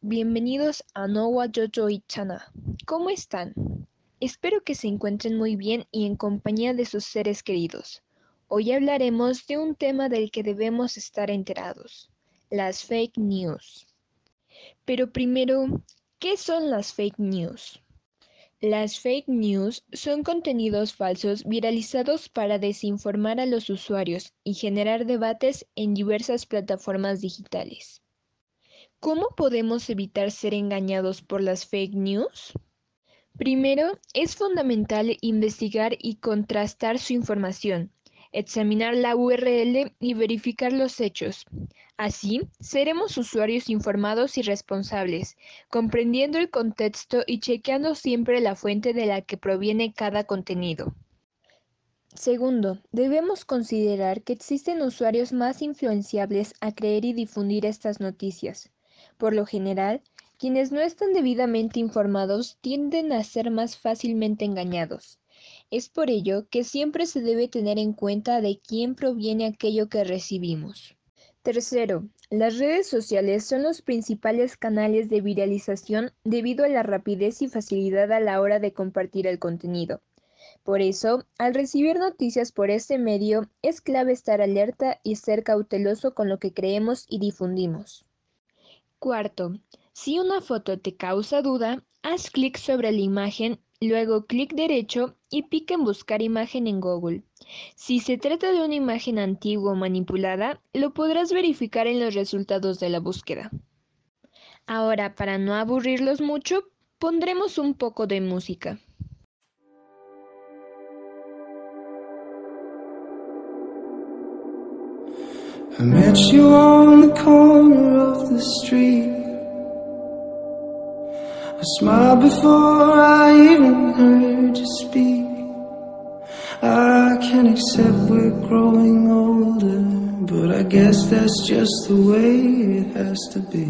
Bienvenidos a Nowa Jojo Ichana. ¿Cómo están? Espero que se encuentren muy bien y en compañía de sus seres queridos. Hoy hablaremos de un tema del que debemos estar enterados, las fake news. Pero primero, ¿qué son las fake news? Las fake news son contenidos falsos viralizados para desinformar a los usuarios y generar debates en diversas plataformas digitales. ¿Cómo podemos evitar ser engañados por las fake news? Primero, es fundamental investigar y contrastar su información, examinar la URL y verificar los hechos. Así, seremos usuarios informados y responsables, comprendiendo el contexto y chequeando siempre la fuente de la que proviene cada contenido. Segundo, debemos considerar que existen usuarios más influenciables a creer y difundir estas noticias. Por lo general, quienes no están debidamente informados tienden a ser más fácilmente engañados. Es por ello que siempre se debe tener en cuenta de quién proviene aquello que recibimos. Tercero, las redes sociales son los principales canales de viralización debido a la rapidez y facilidad a la hora de compartir el contenido. Por eso, al recibir noticias por este medio, es clave estar alerta y ser cauteloso con lo que creemos y difundimos. Cuarto, si una foto te causa duda, haz clic sobre la imagen, luego clic derecho y pica en buscar imagen en Google. Si se trata de una imagen antigua o manipulada, lo podrás verificar en los resultados de la búsqueda. Ahora, para no aburrirlos mucho, pondremos un poco de música. I met you on the corner of the street. I smiled before I even heard you speak. I can accept we're growing older, but I guess that's just the way it has to be.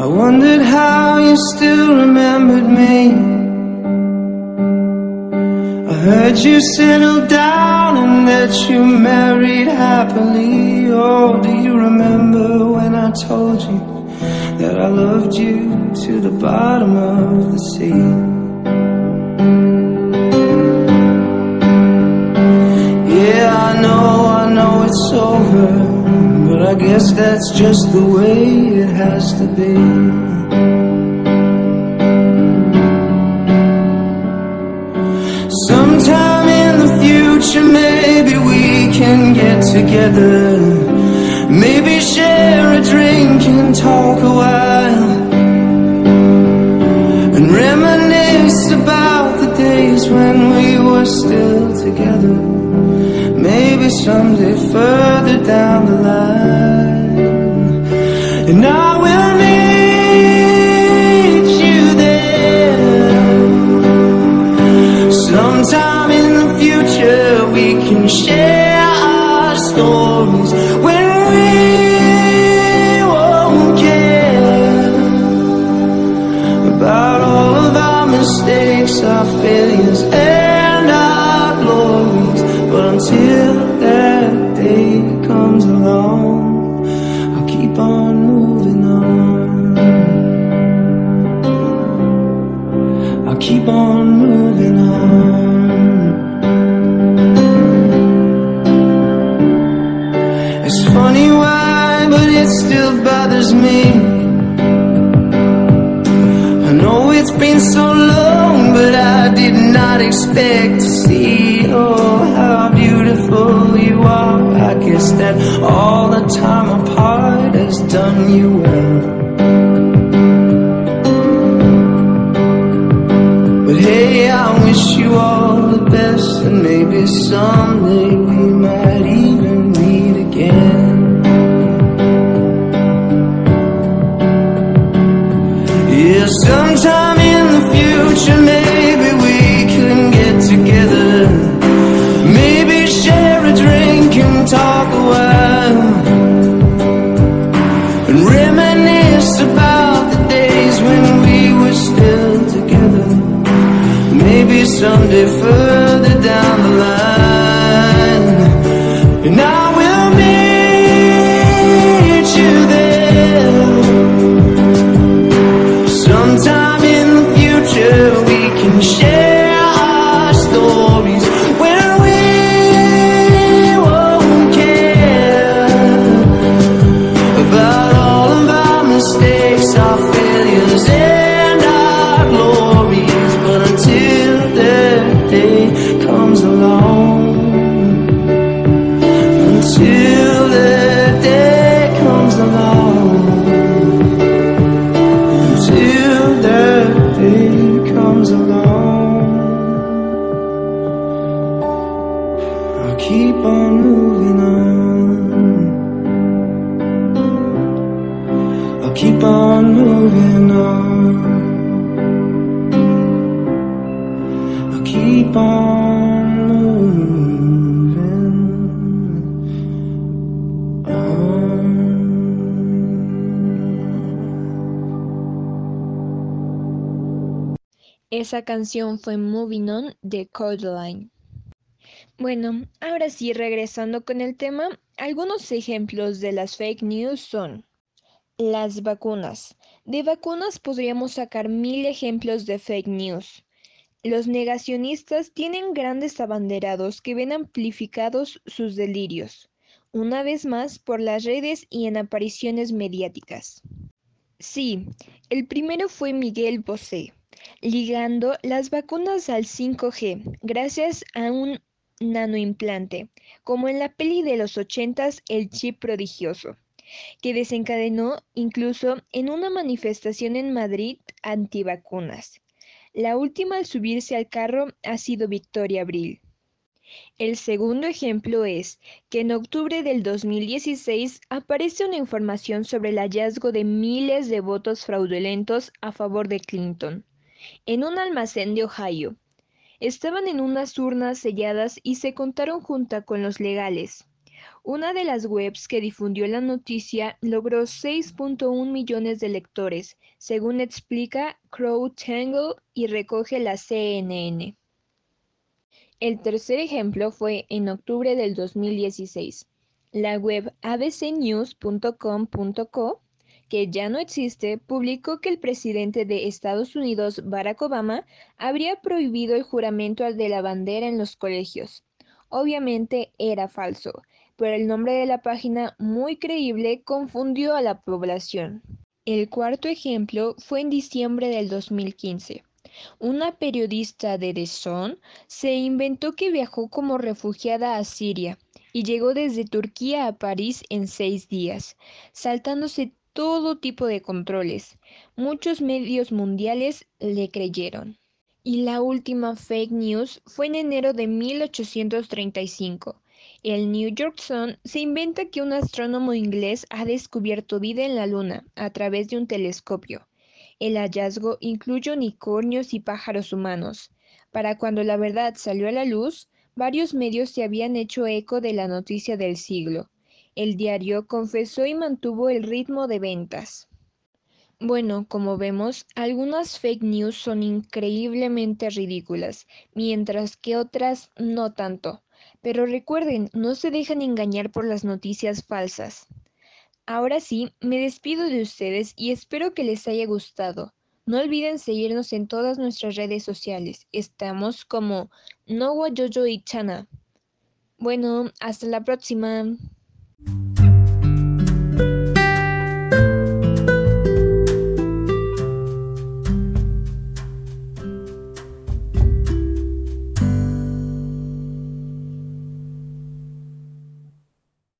I wondered how you still remembered me. Heard you settled down and that you married happily. Oh, do you remember when I told you that I loved you to the bottom of the sea? Yeah, I know, I know it's over, but I guess that's just the way it has to be. Maybe we can get together. Maybe share a drink and talk a while. And reminisce about the days when we were still together. Maybe someday further down the line. And I will meet stories when we won't care about all of our mistakes, our failures, and our glories. But until that day comes along, I'll keep on moving on. I'll keep on moving bothers me. I know it's been so long, but I did not expect to see. Oh, how beautiful you are. I guess that all the time apart has done you about the days when we were still together. Maybe someday further down the line. Keep on moving on. I'll keep on moving on. I'll keep on moving on. Esa canción fue Moving On de Codeline. Bueno, ahora sí, regresando con el tema, algunos ejemplos de las fake news son las vacunas. De vacunas podríamos sacar mil ejemplos de fake news. Los negacionistas tienen grandes abanderados que ven amplificados sus delirios, una vez más por las redes y en apariciones mediáticas. Sí, el primero fue Miguel Bosé, ligando las vacunas al 5G gracias a un nanoimplante, como en la peli de los ochentas El chip prodigioso, que desencadenó incluso en una manifestación en Madrid antivacunas. La última al subirse al carro ha sido Victoria Abril. El segundo ejemplo es que en octubre del 2016 aparece una información sobre el hallazgo de miles de votos fraudulentos a favor de Clinton en un almacén de Ohio. Estaban en unas urnas selladas y se contaron junto con los legales. Una de las webs que difundió la noticia logró 6.1 millones de lectores, según explica CrowdTangle y recoge la CNN. El tercer ejemplo fue en octubre del 2016. La web abcnews.com.co, que ya no existe, publicó que el presidente de Estados Unidos, Barack Obama, habría prohibido el juramento de la bandera en los colegios. Obviamente era falso, pero el nombre de la página, muy creíble, confundió a la población. El cuarto ejemplo fue en diciembre del 2015. Una periodista de The Sun se inventó que viajó como refugiada a Siria y llegó desde Turquía a París en seis días, saltándose todo tipo de controles. Muchos medios mundiales le creyeron. Y la última fake news fue en enero de 1835. El New York Sun se inventa que un astrónomo inglés ha descubierto vida en la Luna a través de un telescopio. El hallazgo incluye unicornios y pájaros humanos. Para cuando la verdad salió a la luz, varios medios se habían hecho eco de la noticia del siglo. El diario confesó y mantuvo el ritmo de ventas. Bueno, como vemos, algunas fake news son increíblemente ridículas, mientras que otras no tanto. Pero recuerden, no se dejen engañar por las noticias falsas. Ahora sí, me despido de ustedes y espero que les haya gustado. No olviden seguirnos en todas nuestras redes sociales. Estamos como Nowa Jojo y Chana. Bueno, hasta la próxima.